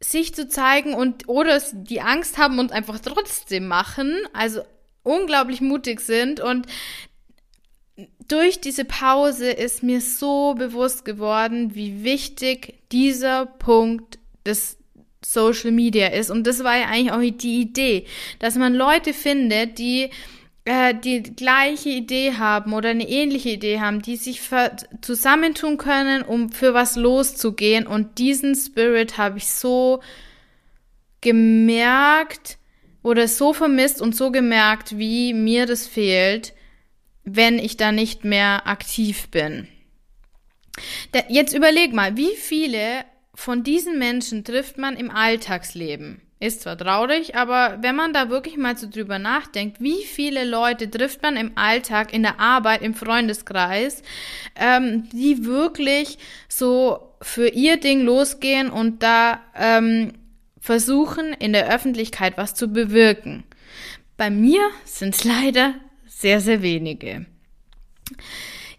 sich zu zeigen und oder die Angst haben und einfach trotzdem machen, also unglaublich mutig sind. Und durch diese Pause ist mir so bewusst geworden, wie wichtig dieser Punkt des Social Media ist. Und das war ja eigentlich auch die Idee, dass man Leute findet, die äh, die gleiche Idee haben oder eine ähnliche Idee haben, die sich zusammentun können, um für was loszugehen. Und diesen Spirit habe ich so gemerkt oder so vermisst und so gemerkt, wie mir das fehlt, wenn ich da nicht mehr aktiv bin. Jetzt überleg mal, wie viele von diesen Menschen trifft man im Alltagsleben. Ist zwar traurig, aber wenn man da wirklich mal so drüber nachdenkt, wie viele Leute trifft man im Alltag, in der Arbeit, im Freundeskreis, ähm, die wirklich so für ihr Ding losgehen und da ähm, versuchen, in der Öffentlichkeit was zu bewirken. Bei mir sind es [LAUGHS] leider sehr, sehr wenige.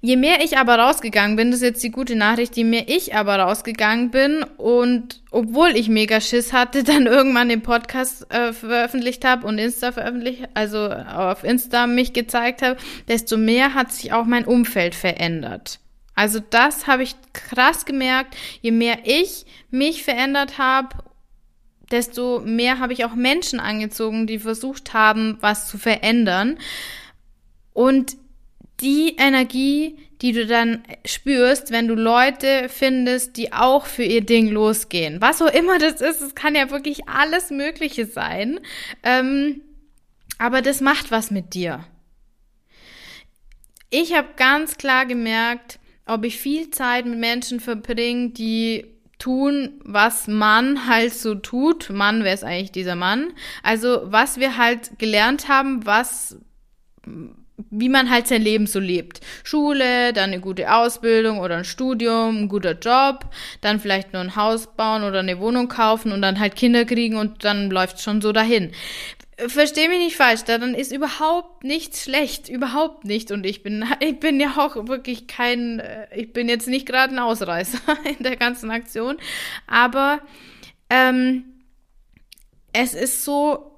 Je mehr ich aber rausgegangen bin, das ist jetzt die gute Nachricht, je mehr ich aber rausgegangen bin und obwohl ich mega Schiss hatte, [LAUGHS] dann irgendwann den Podcast äh, veröffentlicht habe und Insta veröffentlicht, also auf Insta mich gezeigt habe, desto mehr hat sich auch mein Umfeld verändert. Also das habe ich krass gemerkt, je mehr ich mich verändert habe, desto mehr habe ich auch Menschen angezogen, die versucht haben, was zu verändern. Und die Energie, die du dann spürst, wenn du Leute findest, die auch für ihr Ding losgehen. Was auch immer das ist, es kann ja wirklich alles Mögliche sein. Ähm, aber das macht was mit dir. Ich habe ganz klar gemerkt, ob ich viel Zeit mit Menschen verbringe, die tun, was man halt so tut. Mann, wer ist eigentlich dieser Mann? Also was wir halt gelernt haben, was wie man halt sein Leben so lebt. Schule, dann eine gute Ausbildung oder ein Studium, ein guter Job, dann vielleicht nur ein Haus bauen oder eine Wohnung kaufen und dann halt Kinder kriegen und dann läuft schon so dahin. Versteh mich nicht falsch, dann ist überhaupt nichts schlecht, überhaupt nicht. Und ich bin, [LAUGHS] ich bin ja auch wirklich kein, ich bin jetzt nicht gerade ein Ausreißer [LAUGHS] in der ganzen Aktion, aber ähm, es ist so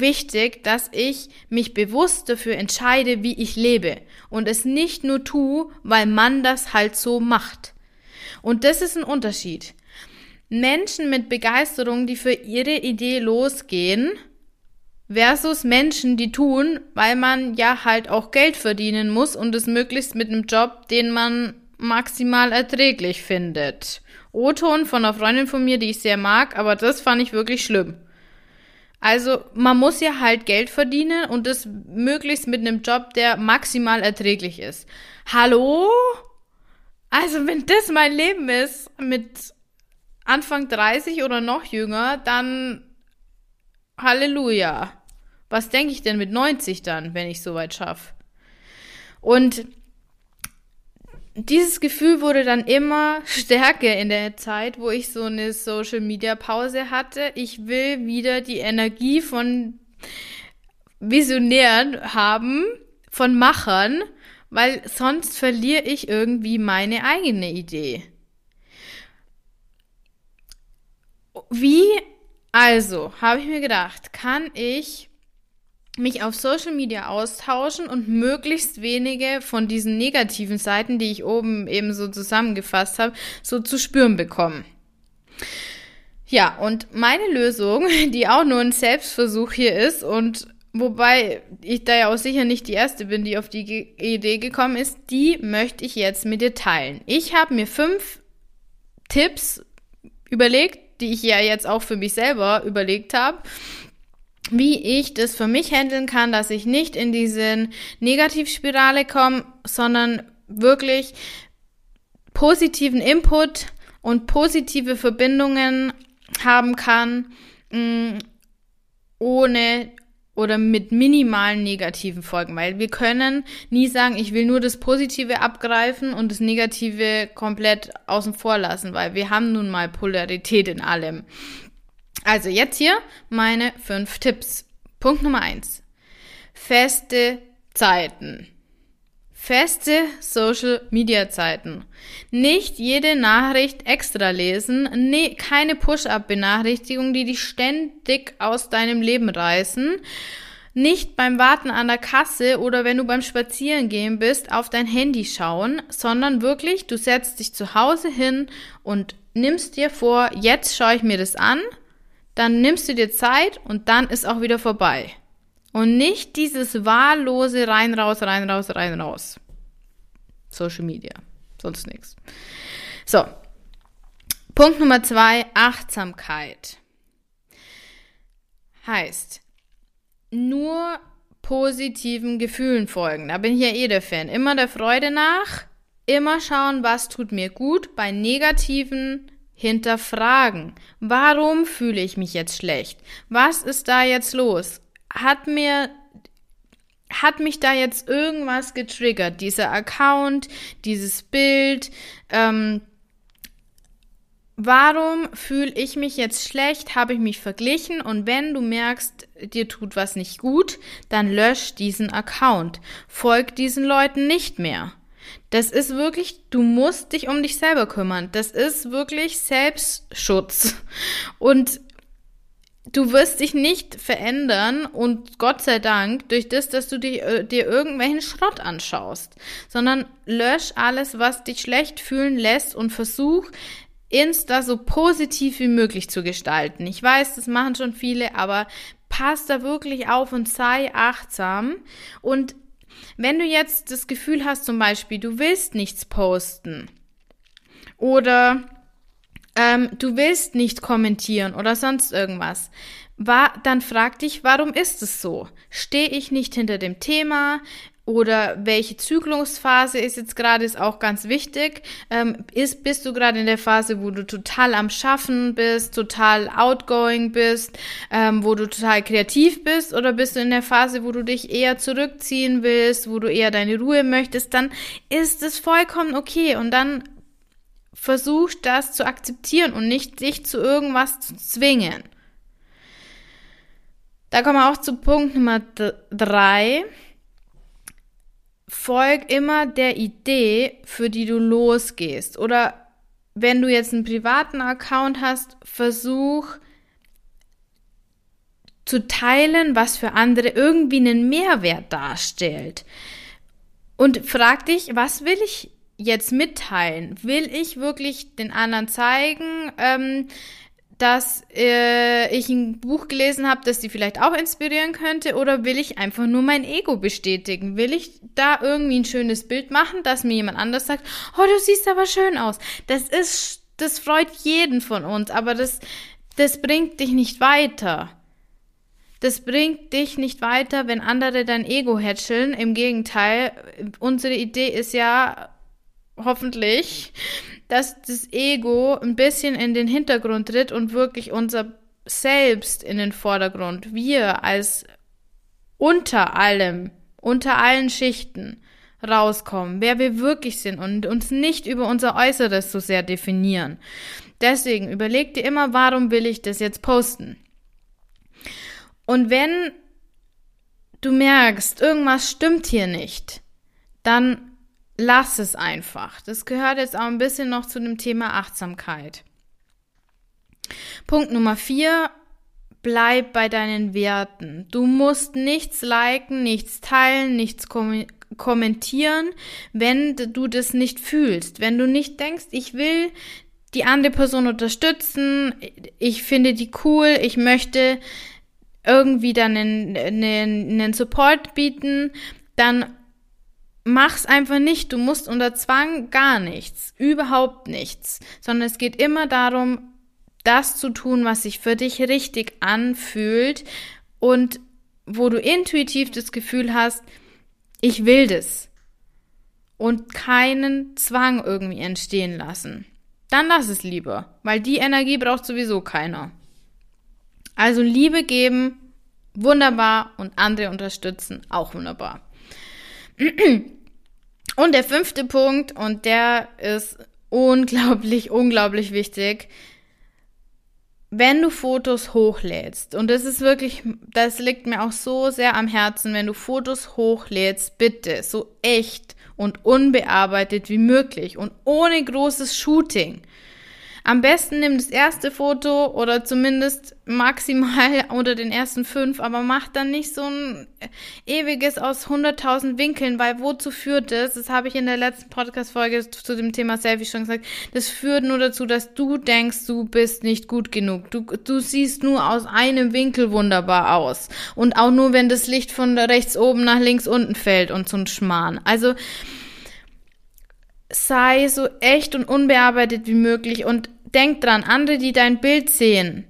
wichtig, dass ich mich bewusst dafür entscheide, wie ich lebe und es nicht nur tue, weil man das halt so macht. Und das ist ein Unterschied. Menschen mit Begeisterung, die für ihre Idee losgehen, versus Menschen, die tun, weil man ja halt auch Geld verdienen muss und es möglichst mit einem Job, den man maximal erträglich findet. O-Ton von einer Freundin von mir, die ich sehr mag, aber das fand ich wirklich schlimm. Also man muss ja halt Geld verdienen und das möglichst mit einem Job, der maximal erträglich ist. Hallo? Also wenn das mein Leben ist mit Anfang 30 oder noch jünger, dann Halleluja. Was denke ich denn mit 90 dann, wenn ich soweit schaffe? Und dieses Gefühl wurde dann immer stärker in der Zeit, wo ich so eine Social Media Pause hatte. Ich will wieder die Energie von Visionären haben, von Machern, weil sonst verliere ich irgendwie meine eigene Idee. Wie also habe ich mir gedacht, kann ich mich auf Social Media austauschen und möglichst wenige von diesen negativen Seiten, die ich oben eben so zusammengefasst habe, so zu spüren bekommen. Ja, und meine Lösung, [LAUGHS] die auch nur ein Selbstversuch hier ist und wobei ich da ja auch sicher nicht die erste bin, die auf die Idee gekommen ist, die möchte ich jetzt mit dir teilen. Ich habe mir fünf Tipps überlegt, die ich ja jetzt auch für mich selber überlegt habe, wie ich das für mich handeln kann, dass ich nicht in diese Negativspirale komme, sondern wirklich positiven Input und positive Verbindungen haben kann, mh, mm, ohne oder mit minimalen negativen Folgen, weil wir können nie sagen, ich will nur das Positive abgreifen und das Negative komplett außen vor lassen, weil wir haben nun mal Polarität in allem. Also jetzt hier meine fünf Tipps. Punkt Nummer eins. Feste Zeiten. Feste Social Media Zeiten. Nicht jede Nachricht extra lesen, nee, keine Push-up-Benachrichtigung, die dich ständig aus deinem Leben reißen. Nicht beim Warten an der Kasse oder wenn du beim Spazierengehen bist, auf dein Handy schauen, sondern wirklich, du setzt dich zu Hause hin und nimmst dir vor, jetzt schaue ich mir das an, dann nimmst du dir Zeit und dann ist auch wieder vorbei. Und nicht dieses wahllose rein, raus, rein, raus, rein, raus. Social Media. Sonst nichts. So. Punkt Nummer zwei, Achtsamkeit. Heißt, nur positiven Gefühlen folgen. Da bin ich ja eh der Fan. Immer der Freude nach, immer schauen, was tut mir gut. Bei negativen hinterfragen. Warum fühle ich mich jetzt schlecht? Was ist da jetzt los? hat mir hat mich da jetzt irgendwas getriggert? Dieser Account, dieses Bild, ähm, warum fühle ich mich jetzt schlecht? Habe ich mich verglichen? Und wenn du merkst, dir tut was nicht gut, dann lösch diesen Account. Folg diesen Leuten nicht mehr. Das ist wirklich, du musst dich um dich selber kümmern. Das ist wirklich Selbstschutz. Und du wirst dich nicht verändern und Gott sei Dank durch das, dass du dir, äh, dir irgendwelchen Schrott anschaust, sondern lösch alles, was dich schlecht fühlen lässt und versuch, Insta so positiv wie möglich zu gestalten. Ich weiß, das machen schon viele, aber pass da wirklich auf und sei achtsam. Und wenn du jetzt das Gefühl hast, zum Beispiel, du willst nichts posten oder ähm, du willst nicht kommentieren oder sonst irgendwas, war, dann frag dich, warum ist es so? Stehe ich nicht hinter dem Thema? Oder welche Zyklusphase ist jetzt gerade, ist auch ganz wichtig. Ähm, ist, bist du gerade in der Phase, wo du total am Schaffen bist, total outgoing bist, ähm, wo du total kreativ bist? Oder bist du in der Phase, wo du dich eher zurückziehen willst, wo du eher deine Ruhe möchtest? Dann ist es vollkommen okay. Und dann versuch das zu akzeptieren und nicht dich zu irgendwas zu zwingen. Da kommen wir auch zu Punkt Nummer drei. Folg immer der Idee, für die du losgehst. Oder wenn du jetzt einen privaten Account hast, versuch zu teilen, was für andere irgendwie einen Mehrwert darstellt. Und frag dich, was will ich jetzt mitteilen? Will ich wirklich den anderen zeigen, ähm, dass äh, ich ein Buch gelesen habe, das sie vielleicht auch inspirieren könnte, oder will ich einfach nur mein Ego bestätigen? Will ich da irgendwie ein schönes Bild machen, dass mir jemand anders sagt, oh, du siehst aber schön aus. Das ist, das freut jeden von uns, aber das, das bringt dich nicht weiter. Das bringt dich nicht weiter, wenn andere dein Ego hätscheln. Im Gegenteil, unsere Idee ist ja, hoffentlich, dass das Ego ein bisschen in den Hintergrund tritt und wirklich unser Selbst in den Vordergrund. Wir als unter allem, unter allen Schichten rauskommen, wer wir wirklich sind und uns nicht über unser Äußeres so sehr definieren. Deswegen überleg dir immer, warum will ich das jetzt posten? Und wenn du merkst, irgendwas stimmt hier nicht, dann lass es einfach. Das gehört jetzt auch ein bisschen noch zu dem Thema Achtsamkeit. Punkt Nummer vier, bleib bei deinen Werten. Du musst nichts liken, nichts teilen, nichts kom kommentieren, wenn du das nicht fühlst. Wenn du nicht denkst, ich will die andere Person unterstützen, ich finde die cool, ich möchte irgendwie dann einen, einen, einen Support bieten, dann mach's einfach nicht. Du musst unter Zwang gar nichts, überhaupt nichts, sondern es geht immer darum, das zu tun, was sich für dich richtig anfühlt und wo du intuitiv das Gefühl hast, ich will das und keinen Zwang irgendwie entstehen lassen. Dann lass es lieber, weil die Energie braucht sowieso keiner. Also Liebe geben, wunderbar und andere unterstützen auch wunderbar. [CLEARS THROAT] Und der fünfte Punkt, und der ist unglaublich, [LAUGHS] unglaublich wichtig, wenn du Fotos hochlädst, und das ist wirklich, das liegt mir auch so sehr am Herzen, wenn du Fotos hochlädst, bitte so echt und unbearbeitet wie möglich und ohne großes Shooting. Am besten nimm das erste Foto oder zumindest maximal [LAUGHS] unter den ersten fünf, aber mach dann nicht so ein ewiges aus 100.000 Winkeln, weil wozu führt das? Das habe ich in der letzten Podcast-Folge zu dem Thema Selfie schon gesagt. Das führt nur dazu, dass du denkst, du bist nicht gut genug. Du, du siehst nur aus einem Winkel wunderbar aus. Und auch nur, wenn das Licht von rechts oben nach links unten fällt und so ein Schmarrn. Also, sei so echt und unbearbeitet wie möglich und denk dran, andere, die dein Bild sehen,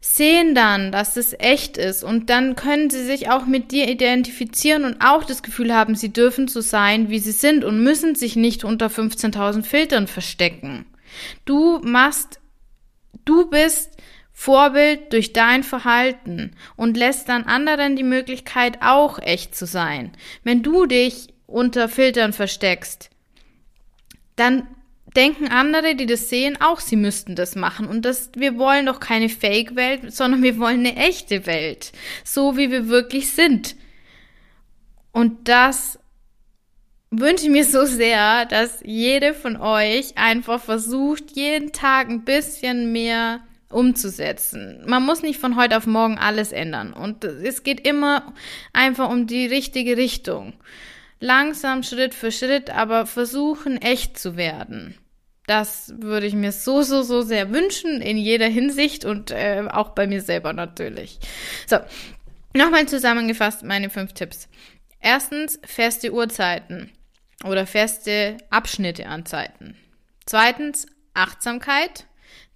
sehen dann, dass es echt ist und dann können sie sich auch mit dir identifizieren und auch das Gefühl haben, sie dürfen so sein, wie sie sind und müssen sich nicht unter 15.000 Filtern verstecken. Du machst, du bist Vorbild durch dein Verhalten und lässt dann anderen die Möglichkeit auch echt zu sein. Wenn du dich unter Filtern versteckst, dann denken andere, die das sehen, auch, sie müssten das machen. Und das, wir wollen doch keine Fake-Welt, sondern wir wollen eine echte Welt. So wie wir wirklich sind. Und das wünsche ich mir so sehr, dass jede von euch einfach versucht, jeden Tag ein bisschen mehr umzusetzen. Man muss nicht von heute auf morgen alles ändern. Und es geht immer einfach um die richtige Richtung. Langsam, Schritt für Schritt, aber versuchen, echt zu werden. Das würde ich mir so, so, so sehr wünschen, in jeder Hinsicht und äh, auch bei mir selber natürlich. So, nochmal zusammengefasst meine fünf Tipps. Erstens, feste Uhrzeiten oder feste Abschnitte an Zeiten. Zweitens, Achtsamkeit.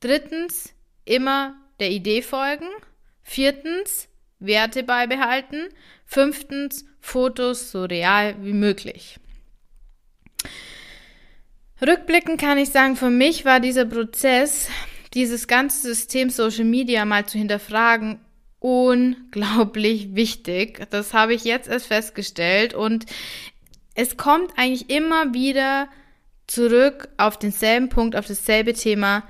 Drittens, immer der Idee folgen. Viertens, Werte beibehalten. Fünftens, Fotos so real wie möglich. Rückblickend kann ich sagen, für mich war dieser Prozess, dieses ganze System Social Media mal zu hinterfragen, unglaublich wichtig. Das habe ich jetzt erst festgestellt und es kommt eigentlich immer wieder zurück auf denselben Punkt, auf dasselbe Thema.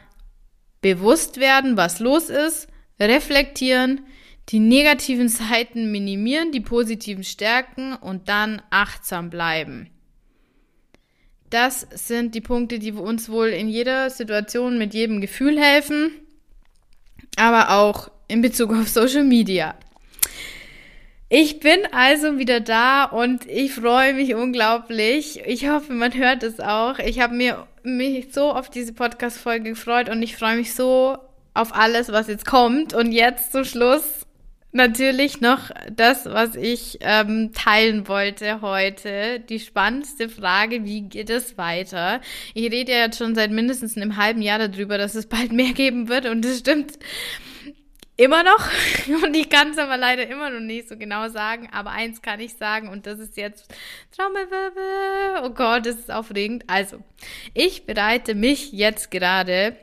Bewusst werden, was los ist, reflektieren, die negativen [LAUGHS] Seiten minimieren, die positiven stärken und dann achtsam bleiben. Das sind die Punkte, die uns wohl in jeder Situation mit jedem Gefühl helfen, aber auch in Bezug auf Social Media. Ich bin also wieder da und ich freue mich unglaublich. Ich hoffe, man hört es auch. Ich habe mir mich so auf diese Podcast-Folge gefreut und ich freue mich so auf alles, was jetzt kommt. Und jetzt zum Schluss natürlich noch das, was ich ähm, teilen wollte heute. Die spannendste Frage, wie geht es weiter? Ich rede ja jetzt schon seit mindestens einem halben Jahr darüber, dass es bald mehr geben wird und das stimmt immer noch. [LAUGHS] Und ich kann es aber leider immer noch nicht so genau sagen. Aber eins kann ich sagen und das ist jetzt Trommelwirbel. Oh Gott, das ist aufregend. Also, ich bereite mich jetzt gerade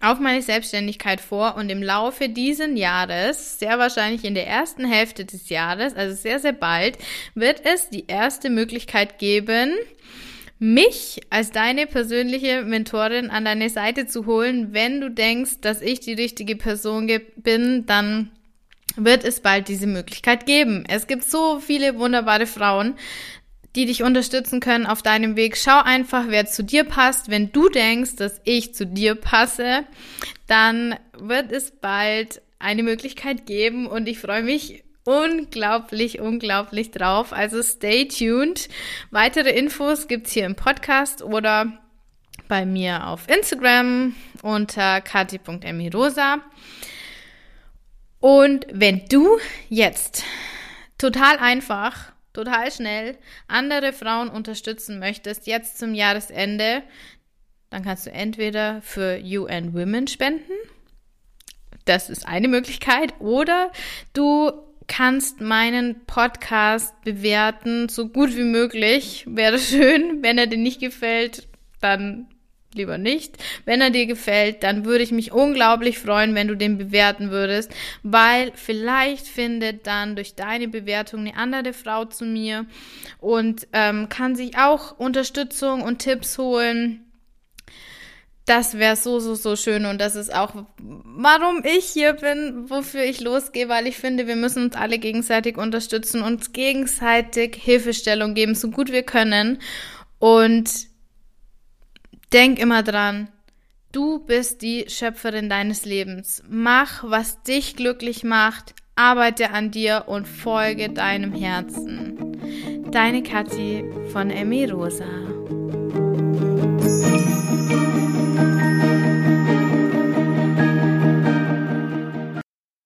auf meine Selbstständigkeit vor und im Laufe diesen Jahres, sehr wahrscheinlich in der ersten Hälfte des Jahres, also sehr, sehr bald, wird es die erste Möglichkeit geben, mich als deine persönliche Mentorin an deine Seite zu holen. Wenn du denkst, dass ich die richtige Person bin, dann wird es bald diese Möglichkeit geben. Es gibt so viele wunderbare Frauen, die dich unterstützen können auf deinem Weg. Schau einfach, wer zu dir passt. Wenn du denkst, dass ich zu dir passe, dann wird es bald eine Möglichkeit geben und ich freue mich unglaublich, unglaublich drauf. Also stay tuned. Weitere Infos gibt's hier im Podcast oder bei mir auf Instagram unter kati.emirosa. Und wenn du jetzt total einfach total schnell andere Frauen unterstützen möchtest, jetzt zum Jahresende, dann kannst du entweder für UN Women spenden. Das ist eine Möglichkeit. Oder du kannst meinen Podcast bewerten, so gut wie möglich. Wäre schön. Wenn er dir nicht gefällt, dann lieber nicht. Wenn er dir gefällt, dann würde ich mich unglaublich freuen, wenn du den bewerten würdest, weil vielleicht findet dann durch deine Bewertung eine andere Frau zu mir und ähm, kann sich auch Unterstützung und Tipps holen. Das wäre so, so, so schön und das ist auch, warum ich hier bin, wofür ich losgehe, weil ich finde, wir müssen uns alle gegenseitig unterstützen, uns gegenseitig Hilfestellung geben, so gut wir können und Denk immer dran, du bist die Schöpferin deines Lebens. Mach, was dich glücklich macht, arbeite an dir und folge deinem Herzen. Deine Kathi von Emmy Rosa.